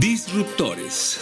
Disruptores.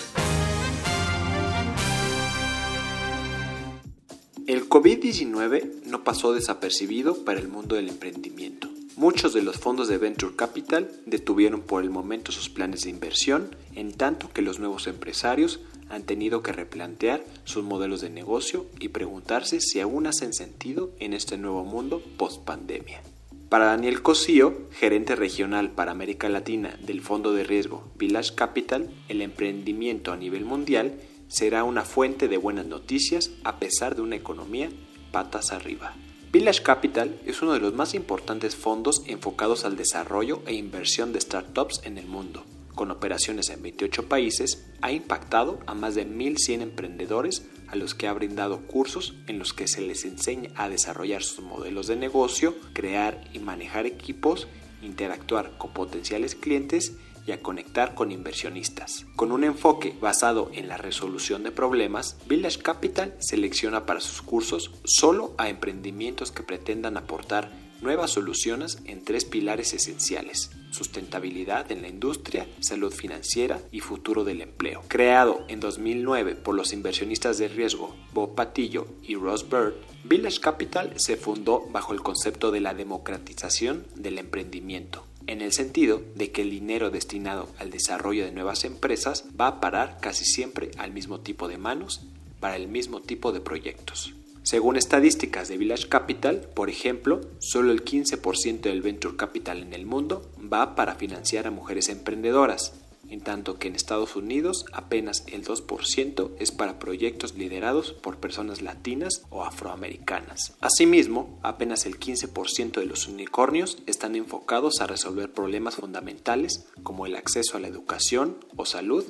El COVID-19 no pasó desapercibido para el mundo del emprendimiento. Muchos de los fondos de Venture Capital detuvieron por el momento sus planes de inversión, en tanto que los nuevos empresarios han tenido que replantear sus modelos de negocio y preguntarse si aún hacen sentido en este nuevo mundo post-pandemia. Para Daniel Cosío, gerente regional para América Latina del fondo de riesgo Village Capital, el emprendimiento a nivel mundial será una fuente de buenas noticias a pesar de una economía patas arriba. Village Capital es uno de los más importantes fondos enfocados al desarrollo e inversión de startups en el mundo. Con operaciones en 28 países, ha impactado a más de 1.100 emprendedores a los que ha brindado cursos en los que se les enseña a desarrollar sus modelos de negocio, crear y manejar equipos, interactuar con potenciales clientes y a conectar con inversionistas. Con un enfoque basado en la resolución de problemas, Village Capital selecciona para sus cursos solo a emprendimientos que pretendan aportar nuevas soluciones en tres pilares esenciales, sustentabilidad en la industria, salud financiera y futuro del empleo. Creado en 2009 por los inversionistas de riesgo Bob Patillo y Ross Bird, Village Capital se fundó bajo el concepto de la democratización del emprendimiento en el sentido de que el dinero destinado al desarrollo de nuevas empresas va a parar casi siempre al mismo tipo de manos para el mismo tipo de proyectos. Según estadísticas de Village Capital, por ejemplo, solo el 15% del venture capital en el mundo va para financiar a mujeres emprendedoras, en tanto que en Estados Unidos apenas el 2% es para proyectos liderados por personas latinas o afroamericanas. Asimismo, apenas el 15% de los unicornios están enfocados a resolver problemas fundamentales como el acceso a la educación o salud,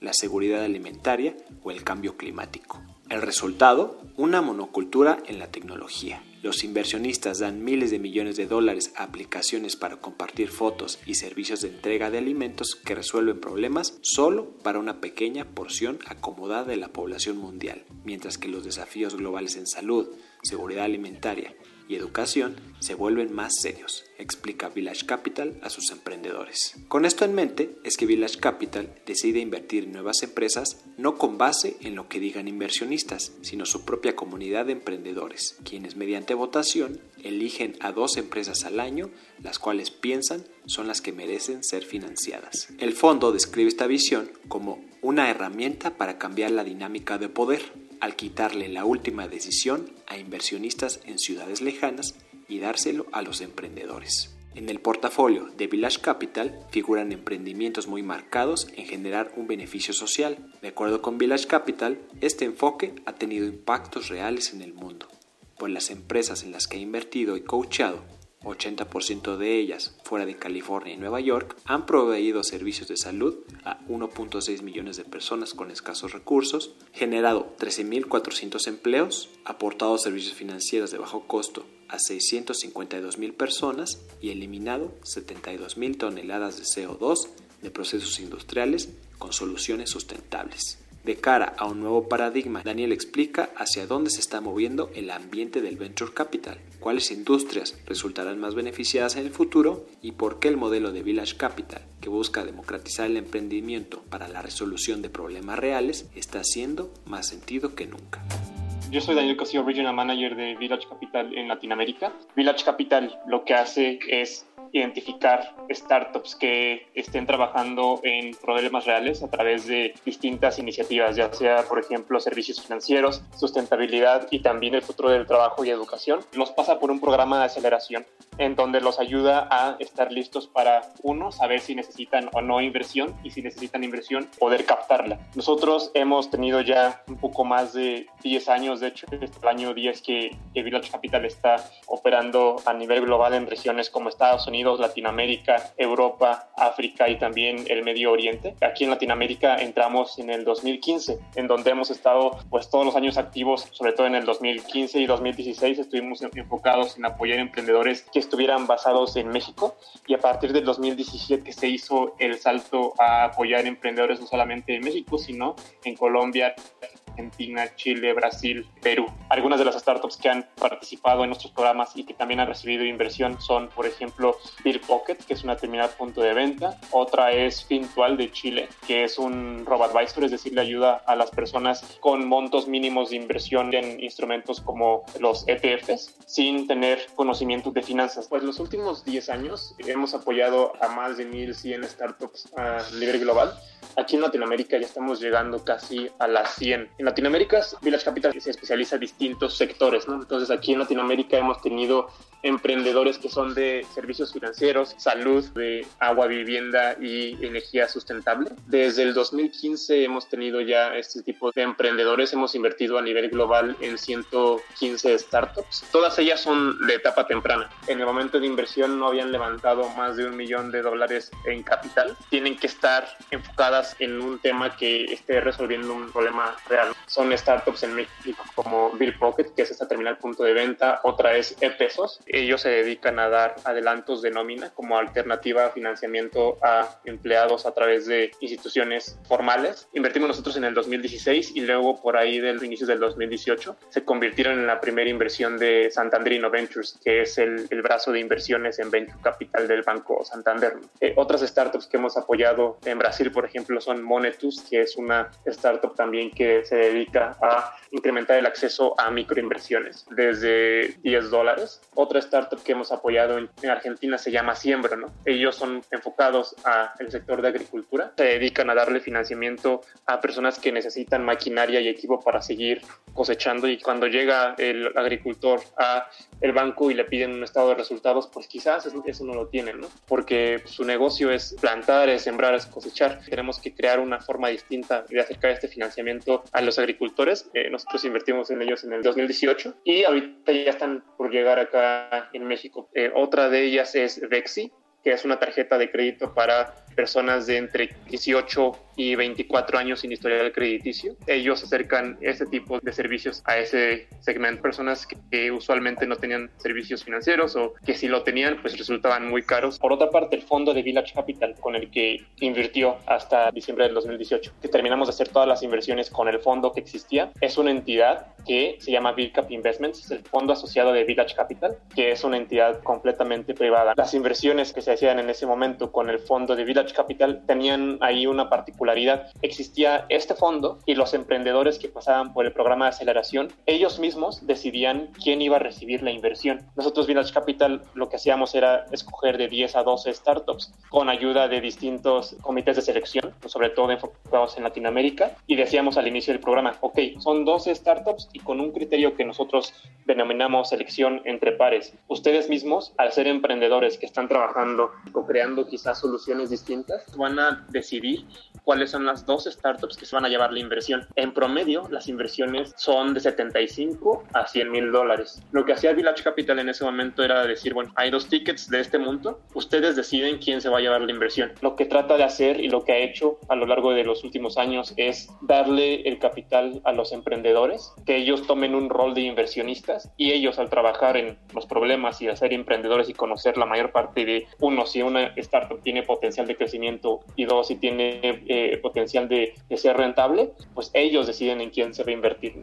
la seguridad alimentaria o el cambio climático. El resultado, una monocultura en la tecnología. Los inversionistas dan miles de millones de dólares a aplicaciones para compartir fotos y servicios de entrega de alimentos que resuelven problemas solo para una pequeña porción acomodada de la población mundial, mientras que los desafíos globales en salud, seguridad alimentaria educación se vuelven más serios, explica Village Capital a sus emprendedores. Con esto en mente es que Village Capital decide invertir en nuevas empresas no con base en lo que digan inversionistas, sino su propia comunidad de emprendedores, quienes mediante votación eligen a dos empresas al año, las cuales piensan son las que merecen ser financiadas. El fondo describe esta visión como una herramienta para cambiar la dinámica de poder, al quitarle la última decisión a inversionistas en ciudades lejanas y dárselo a los emprendedores. En el portafolio de Village Capital figuran emprendimientos muy marcados en generar un beneficio social. De acuerdo con Village Capital, este enfoque ha tenido impactos reales en el mundo, pues las empresas en las que ha invertido y coachado 80% de ellas fuera de California y Nueva York, han proveído servicios de salud a 1.6 millones de personas con escasos recursos, generado 13.400 empleos, aportado servicios financieros de bajo costo a 652.000 personas y eliminado 72.000 toneladas de CO2 de procesos industriales con soluciones sustentables. De cara a un nuevo paradigma, Daniel explica hacia dónde se está moviendo el ambiente del venture capital, cuáles industrias resultarán más beneficiadas en el futuro y por qué el modelo de Village Capital, que busca democratizar el emprendimiento para la resolución de problemas reales, está haciendo más sentido que nunca. Yo soy Daniel Cosío, Regional Manager de Village Capital en Latinoamérica. Village Capital lo que hace es identificar startups que estén trabajando en problemas reales a través de distintas iniciativas, ya sea, por ejemplo, servicios financieros, sustentabilidad y también el futuro del trabajo y educación. Los pasa por un programa de aceleración en donde los ayuda a estar listos para, uno, saber si necesitan o no inversión y si necesitan inversión, poder captarla. Nosotros hemos tenido ya un poco más de 10 años, de hecho, este año 10 que, que Village Capital está operando a nivel global en regiones como Estados Unidos, Latinoamérica, Europa, África y también el Medio Oriente. Aquí en Latinoamérica entramos en el 2015, en donde hemos estado pues todos los años activos, sobre todo en el 2015 y 2016 estuvimos enfocados en apoyar emprendedores que estuvieran basados en México y a partir del 2017 se hizo el salto a apoyar emprendedores no solamente en México, sino en Colombia, Argentina, Chile, Brasil, Perú. Algunas de las startups que han participado en nuestros programas y que también han recibido inversión son, por ejemplo, Bill Pocket, que es una terminal punto de venta. Otra es Fintual de Chile, que es un robo-advisor, es decir, le ayuda a las personas con montos mínimos de inversión en instrumentos como los ETFs, sin tener conocimiento de finanzas. Pues los últimos 10 años hemos apoyado a más de 1.100 startups a nivel global. Aquí en Latinoamérica ya estamos llegando casi a las 100 en Latinoamérica, Village Capital se especializa en distintos sectores, ¿no? Entonces aquí en Latinoamérica hemos tenido emprendedores que son de servicios financieros, salud, de agua, vivienda y energía sustentable. Desde el 2015 hemos tenido ya este tipo de emprendedores, hemos invertido a nivel global en 115 startups. Todas ellas son de etapa temprana. En el momento de inversión no habían levantado más de un millón de dólares en capital. Tienen que estar enfocadas en un tema que esté resolviendo un problema real. Son startups en México como Bill Pocket, que es esta terminal punto de venta. Otra es e-pesos ellos se dedican a dar adelantos de nómina como alternativa a financiamiento a empleados a través de instituciones formales. Invertimos nosotros en el 2016 y luego por ahí del inicio del 2018 se convirtieron en la primera inversión de Santandrino Ventures, que es el, el brazo de inversiones en Venture Capital del Banco Santander. Eh, otras startups que hemos apoyado en Brasil, por ejemplo, son Monetus, que es una startup también que se dedica a incrementar el acceso a microinversiones desde 10 dólares. Otra startup que hemos apoyado en, Argentina se llama Siembra, ¿no? Ellos son enfocados al sector de agricultura, se dedican a darle financiamiento a personas que necesitan maquinaria y equipo para seguir cosechando y cuando llega el agricultor a el banco y le piden un estado de resultados, pues quizás eso no lo tienen, ¿no? Porque su negocio es plantar, es sembrar, es cosechar. Tenemos que crear una forma distinta de acercar este financiamiento a los agricultores. Eh, nosotros invertimos en ellos en el 2018 y ahorita ya están por llegar acá en México. Eh, otra de ellas es Vexi, que es una tarjeta de crédito para personas de entre 18 y 24 años sin historial crediticio. Ellos acercan este tipo de servicios a ese segmento. Personas que, usualmente no tenían servicios financieros o que si lo tenían, pues resultaban muy caros. Por otra parte, el fondo de Village Capital, con el que invirtió hasta diciembre del 2018, que terminamos de hacer todas las inversiones con el fondo que existía, es una entidad que se llama Cap Investments, es el fondo asociado de Village Capital, que es una entidad completamente privada. Las inversiones que se hacían en ese momento con el fondo de Village Capital tenían ahí una particularidad. Existía este fondo y los emprendedores que pasaban por el programa de aceleración, ellos mismos decidían quién iba a recibir la inversión. Nosotros Village Capital lo que hacíamos era escoger de 10 a 12 startups con ayuda de distintos comités de selección, sobre todo enfocados en Latinoamérica, y decíamos al inicio del programa, ok, son 12 startups y con un criterio que nosotros denominamos selección entre pares. Ustedes mismos, al ser emprendedores que están trabajando o creando quizás soluciones distintas, van a decidir cuáles son las dos startups que se van a llevar la inversión. En promedio, las inversiones son de 75 a 100 mil dólares. Lo que hacía Village Capital en ese momento era decir, bueno, hay dos tickets de este monto, ustedes deciden quién se va a llevar la inversión. Lo que trata de hacer y lo que ha hecho a lo largo de los últimos años es darle el capital a los emprendedores, que ellos tomen un rol de inversionistas y ellos al trabajar en los problemas y hacer emprendedores y conocer la mayor parte de, uno, si una startup tiene potencial de crecimiento y dos, si tiene potencial de, de ser rentable, pues ellos deciden en quién se va a invertir.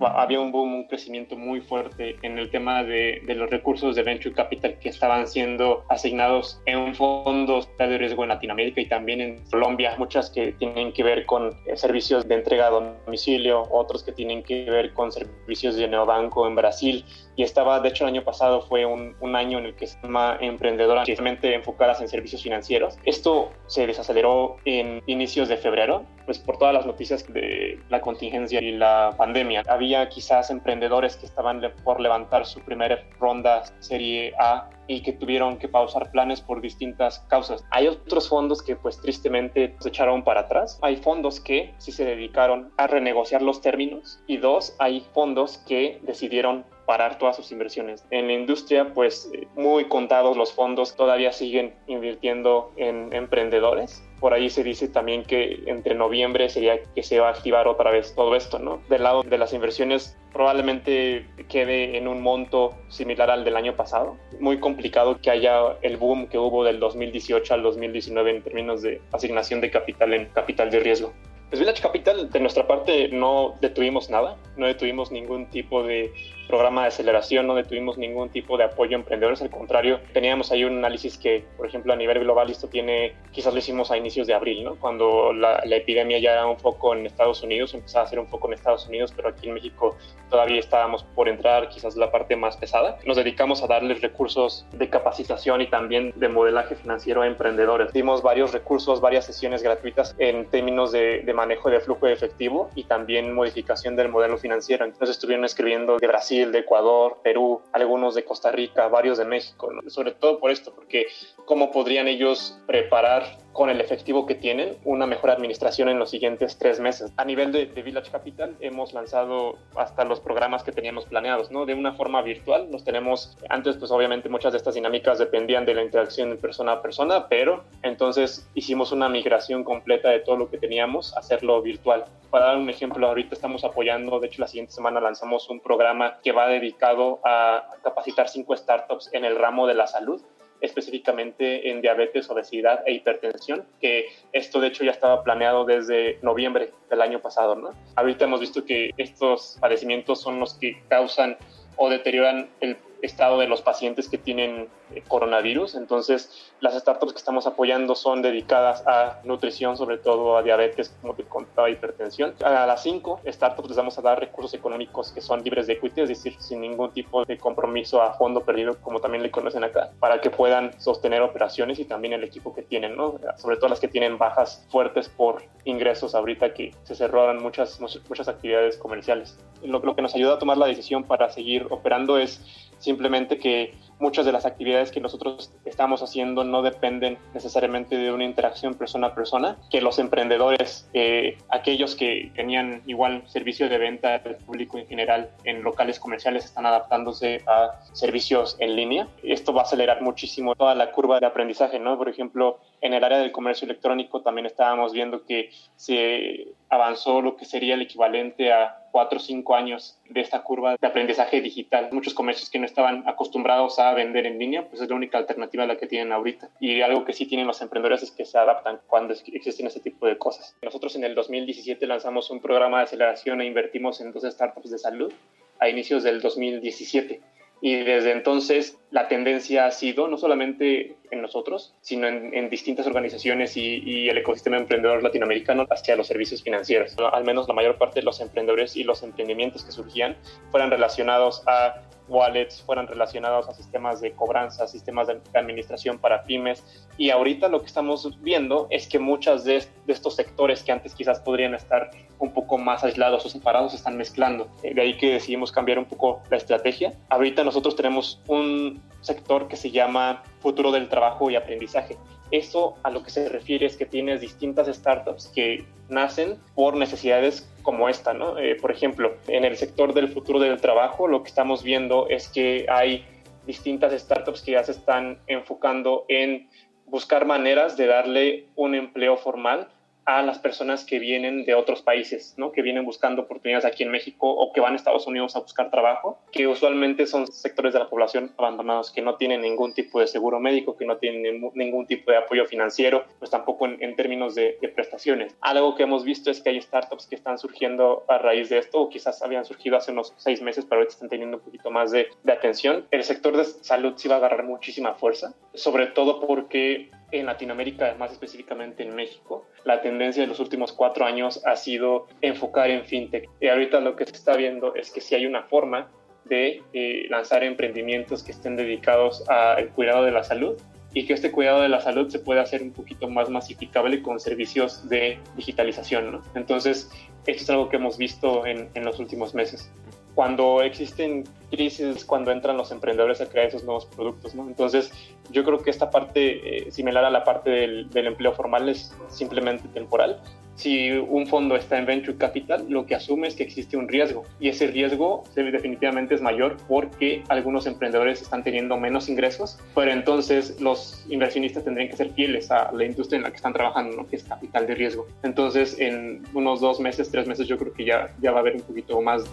Había un boom, un crecimiento muy fuerte en el tema de, de, los recursos de venture capital que estaban siendo asignados en fondos de riesgo en Latinoamérica y también en Colombia, muchas que tienen que ver con eh, servicios de entrega a domicilio, otros que tienen que ver con servicios de neobanco en Brasil, y estaba, de hecho el año pasado fue un, un año en el que se llama Emprendedora, precisamente enfocadas en servicios financieros. Esto se desaceleró en inicios de febrero, pues por todas las noticias de la contingencia y la pandemia. Había quizás emprendedores que estaban por levantar su primera ronda serie A y que tuvieron que pausar planes por distintas causas. Hay otros fondos que pues tristemente se echaron para atrás. Hay fondos que sí se dedicaron a renegociar los términos y dos, hay fondos que decidieron parar todas sus inversiones. En la industria, pues eh, muy contados los fondos todavía siguen invirtiendo en emprendedores. Por ahí se dice también que entre noviembre sería que se va a activar otra vez todo esto, ¿no? Del lado de las inversiones probablemente quede en un monto similar al del año pasado. Muy complicado que haya el boom que hubo del 2018 al 2019 en términos de asignación de capital en capital de riesgo. Pues Village Capital, de nuestra parte, no detuvimos nada, no detuvimos ningún tipo de programa de aceleración, no detuvimos ningún tipo de apoyo a emprendedores, al contrario, teníamos ahí un análisis que, por ejemplo, a nivel global esto tiene, quizás lo hicimos a inicios de abril, ¿no? Cuando la, epidemia ya era un poco en Estados Unidos, empezaba a ser un poco en Estados Unidos, pero aquí en México todavía estábamos por entrar quizás la parte más pesada. Nos dedicamos a darles recursos de capacitación y también de modelaje financiero a emprendedores. Dimos varios recursos, varias sesiones gratuitas en términos de, de manejo de flujo de efectivo y también modificación del modelo financiero. Entonces estuvieron escribiendo de Brasil, de Ecuador, Perú, algunos de Costa Rica, varios de México, sobre todo por esto, porque cómo podrían ellos preparar con el efectivo que tienen una mejor administración en los siguientes tres meses. A nivel de, Village Capital hemos lanzado hasta los programas que teníamos planeados, ¿no? De una forma virtual. Los tenemos, antes pues obviamente muchas de estas dinámicas dependían de la interacción de persona a persona, pero entonces hicimos una migración completa de todo lo que teníamos, hacerlo virtual. Para dar un ejemplo, ahorita estamos apoyando, de hecho la siguiente semana lanzamos un programa que va dedicado a capacitar cinco startups en el ramo de la salud específicamente en diabetes, obesidad e hipertensión, que esto de hecho ya estaba planeado desde noviembre del año pasado. ¿no? Ahorita hemos visto que estos padecimientos son los que causan o deterioran el estado de los pacientes que tienen eh, coronavirus. Entonces, las startups que estamos apoyando son dedicadas a nutrición, sobre todo a diabetes, como te contaba, hipertensión. A las cinco startups les vamos a dar recursos económicos que son libres de equity, es decir, sin ningún tipo de compromiso a fondo perdido, como también le conocen acá, para que puedan sostener operaciones y también el equipo que tienen, ¿no? Sobre todo las que tienen bajas fuertes por ingresos ahorita que se cerraron muchas, muchas actividades comerciales. Lo, lo que nos ayuda a tomar la decisión para seguir operando es simplemente que muchas de las actividades que nosotros estamos haciendo no dependen necesariamente de una interacción persona a persona, que los emprendedores, eh, aquellos que tenían igual servicio de venta al público en general en locales comerciales, están adaptándose a servicios en línea. Esto va a acelerar muchísimo toda la curva de aprendizaje, ¿no? Por ejemplo, en el área del comercio electrónico también estábamos viendo que se avanzó lo que sería el equivalente a cuatro o cinco años de esta curva de aprendizaje digital. Muchos comercios que no estaban acostumbrados a vender en línea, pues es la única alternativa a la que tienen ahorita. Y algo que sí tienen los emprendedores es que se adaptan cuando existen ese tipo de cosas. Nosotros en el 2017 lanzamos un programa de aceleración e invertimos en dos startups de salud a inicios del 2017 y desde entonces la tendencia ha sido, no solamente en nosotros, sino en, distintas organizaciones y, el ecosistema emprendedor latinoamericano hacia los servicios financieros. Al menos la mayor parte de los emprendedores y los emprendimientos que surgían fueran relacionados a wallets fueran relacionados a sistemas de cobranza, sistemas de administración para pymes. Y ahorita lo que estamos viendo es que muchos de, estos sectores que antes quizás podrían estar un poco más aislados o separados se están mezclando. De ahí que decidimos cambiar un poco la estrategia. Ahorita nosotros tenemos un sector que se llama futuro del trabajo y aprendizaje. Eso a lo que se refiere es que tienes distintas startups que nacen por necesidades como esta, ¿no? Eh, por ejemplo, en el sector del futuro del trabajo, lo que estamos viendo es que hay distintas startups que ya se están enfocando en buscar maneras de darle un empleo formal a las personas que vienen de otros países, ¿no? que vienen buscando oportunidades aquí en México o que van a Estados Unidos a buscar trabajo, que usualmente son sectores de la población abandonados que no tienen ningún tipo de seguro médico, que no tienen ningún tipo de apoyo financiero, pues tampoco en, términos de, prestaciones. Algo que hemos visto es que hay startups que están surgiendo a raíz de esto, o quizás habían surgido hace unos seis meses, pero ahorita están teniendo un poquito más de, de atención. El sector de salud sí va a agarrar muchísima fuerza, sobre todo porque en Latinoamérica, más específicamente en México, la tendencia de los últimos cuatro años ha sido enfocar en fintech. Y ahorita lo que se está viendo es que si hay una forma de eh, lanzar emprendimientos que estén dedicados al cuidado de la salud y que este cuidado de la salud se pueda hacer un poquito más masificable con servicios de digitalización. ¿no? Entonces, esto es algo que hemos visto en, en los últimos meses cuando existen crisis, cuando entran los emprendedores a crear esos nuevos productos, ¿no? Entonces, yo creo que esta parte, eh, similar a la parte del, del, empleo formal, es simplemente temporal. Si un fondo está en venture capital, lo que asume es que existe un riesgo y ese riesgo definitivamente es mayor porque algunos emprendedores están teniendo menos ingresos, pero entonces los inversionistas tendrían que ser fieles a la industria en la que están trabajando, ¿no? que es capital de riesgo. Entonces, en unos dos meses, tres meses, yo creo que ya, ya va a haber un poquito más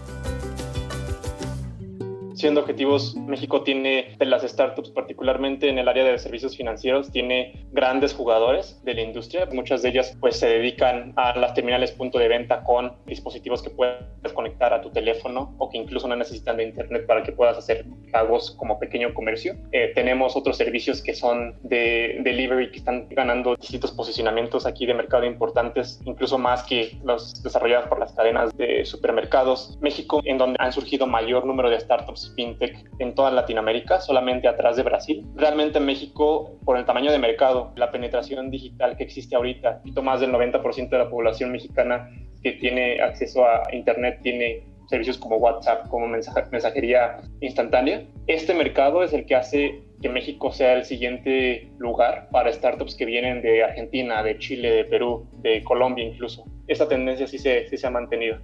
siendo objetivos, México tiene de las startups, particularmente en el área de servicios financieros, tiene grandes jugadores de la industria. Muchas de ellas pues se dedican a las terminales punto de venta con dispositivos que puedes conectar a tu teléfono o que incluso no necesitan de internet para que puedas hacer pagos como pequeño comercio. Eh, tenemos otros servicios que son de delivery que están ganando distintos posicionamientos aquí de mercado importantes, incluso más que los desarrollados por las cadenas de supermercados. México, en donde han surgido mayor número de startups fintech en toda Latinoamérica, solamente atrás de Brasil. Realmente en México, por el tamaño de mercado, la penetración digital que existe ahorita, un poquito más del 90% de la población mexicana que tiene acceso a Internet tiene servicios como WhatsApp, como mensajería instantánea. Este mercado es el que hace que México sea el siguiente lugar para startups que vienen de Argentina, de Chile, de Perú, de Colombia incluso. Esta tendencia sí sí se ha mantenido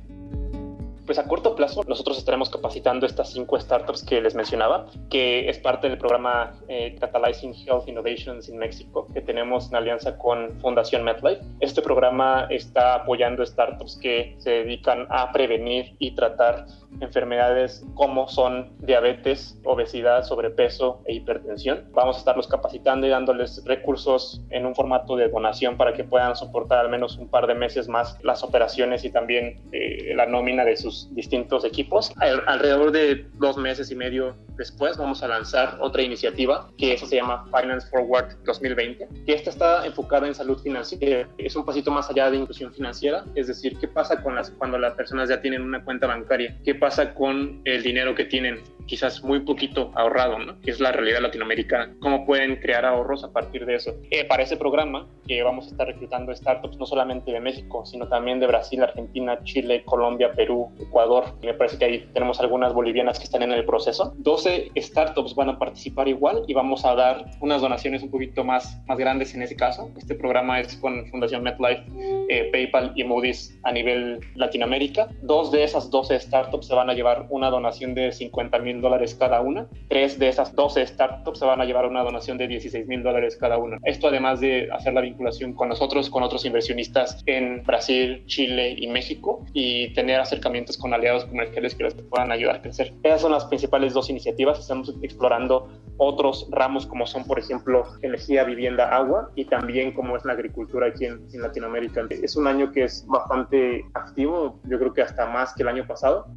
pues a corto plazo nosotros estaremos capacitando estas cinco startups que les mencionaba, que es parte del programa eh, Catalyzing Health Innovations in México, que tenemos en alianza con Fundación MedLife. Este programa está apoyando startups que se dedican a prevenir y tratar enfermedades como son diabetes, obesidad, sobrepeso e hipertensión. Vamos a estarlos capacitando y dándoles recursos en un formato de donación para que puedan soportar al menos un par de meses más las operaciones y también eh, la nómina de sus distintos equipos. alrededor de dos meses y medio después vamos a lanzar otra iniciativa que eso se llama Finance Forward 2020, que esta está enfocada en salud financiera. Es un pasito más allá de inclusión financiera, es decir, qué pasa con las, cuando las personas ya tienen una cuenta bancaria, qué pasa con el dinero que tienen quizás muy poquito ahorrado, ¿no? que es la realidad latinoamericana, cómo pueden crear ahorros a partir de eso. Eh, para ese programa que vamos a estar reclutando startups no solamente de México, sino también de Brasil, Argentina, Chile, Colombia, Perú, Ecuador, me parece que ahí tenemos algunas bolivianas que están en el proceso. 12 startups van a participar igual y vamos a dar unas donaciones un poquito más, más grandes en ese caso. Este programa es con Fundación MetLife, eh, PayPal y Moody's a nivel Latinoamérica. Dos de esas 12 startups se van a llevar una donación de 50 mil dólares cada una. Tres de esas 12 startups se van a llevar una donación de 16 mil dólares cada una. Esto además de hacer la vinculación con nosotros, con otros inversionistas en Brasil, Chile y México y tener acercamientos con aliados comerciales que les puedan ayudar a crecer. Esas son las principales dos iniciativas. Estamos explorando otros ramos como son, por ejemplo, energía, vivienda, agua y también como es la agricultura aquí en, en Latinoamérica. Es un año que es bastante activo, yo creo que hasta más que el año pasado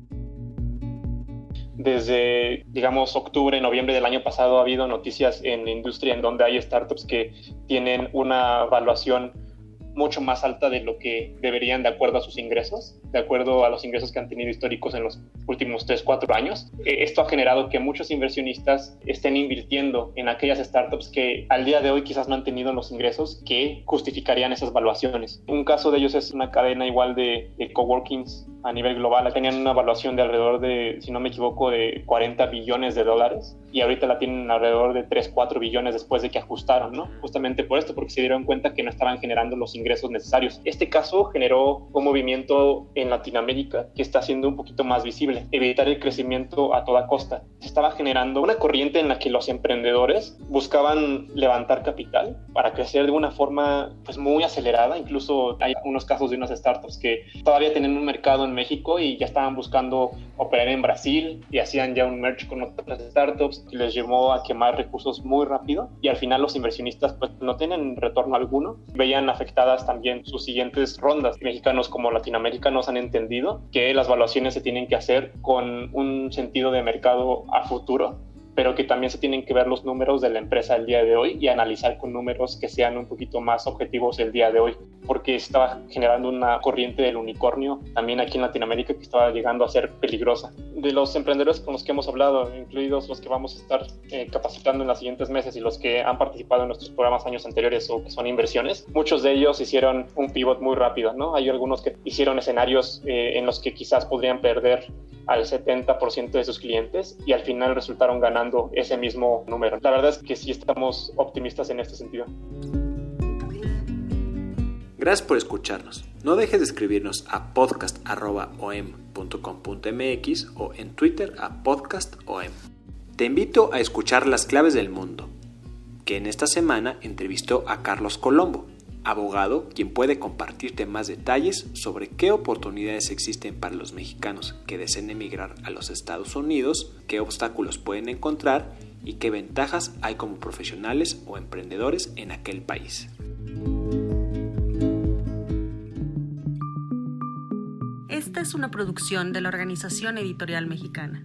desde, digamos, octubre, noviembre del año pasado ha habido noticias en la industria en donde hay startups que tienen una evaluación mucho más alta de lo que deberían de acuerdo a sus ingresos, de acuerdo a los ingresos que han tenido históricos en los últimos 3, 4 años. Eh, esto ha generado que muchos inversionistas estén invirtiendo en aquellas startups que al día de hoy quizás no han tenido los ingresos que justificarían esas valuaciones. Un caso de ellos es una cadena igual de, de coworkings a nivel global. Tenían una evaluación de alrededor de, si no me equivoco, de 40 billones de dólares y ahorita la tienen alrededor de 3, 4 billones después de que ajustaron, ¿no? Justamente por esto, porque se dieron cuenta que no estaban generando los ingresos necesarios. Este caso generó un movimiento en Latinoamérica que está siendo un poquito más visible, evitar el crecimiento a toda costa. Se estaba generando una corriente en la que los emprendedores buscaban levantar capital para crecer de una forma pues muy acelerada, incluso hay unos casos de unas startups que todavía tienen un mercado en México y ya estaban buscando operar en Brasil y hacían ya un merge con otras startups que les llevó a quemar recursos muy rápido y al final los inversionistas pues no tienen retorno alguno. Veían también sus siguientes rondas. Mexicanos como latinoamericanos han entendido que las valuaciones se tienen que hacer con un sentido de mercado a futuro pero que también se tienen que ver los números de la empresa el día de hoy y analizar con números que sean un poquito más objetivos el día de hoy, porque estaba generando una corriente del unicornio también aquí en Latinoamérica que estaba llegando a ser peligrosa. De los emprendedores con los que hemos hablado, incluidos los que vamos a estar eh, capacitando en los siguientes meses y los que han participado en nuestros programas años anteriores o que son inversiones, muchos de ellos hicieron un pivot muy rápido, ¿no? Hay algunos que hicieron escenarios eh, en los que quizás podrían perder al 70% de sus clientes y al final resultaron ganando ese mismo número. La verdad es que sí estamos optimistas en este sentido. Gracias por escucharnos. No dejes de escribirnos a podcast.om.com.mx o en Twitter a podcastom. Te invito a escuchar Las Claves del Mundo, que en esta semana entrevistó a Carlos Colombo, abogado quien puede compartirte más detalles sobre qué oportunidades existen para los mexicanos que deseen emigrar a los Estados Unidos, qué obstáculos pueden encontrar y qué ventajas hay como profesionales o emprendedores en aquel país. Esta es una producción de la Organización Editorial Mexicana.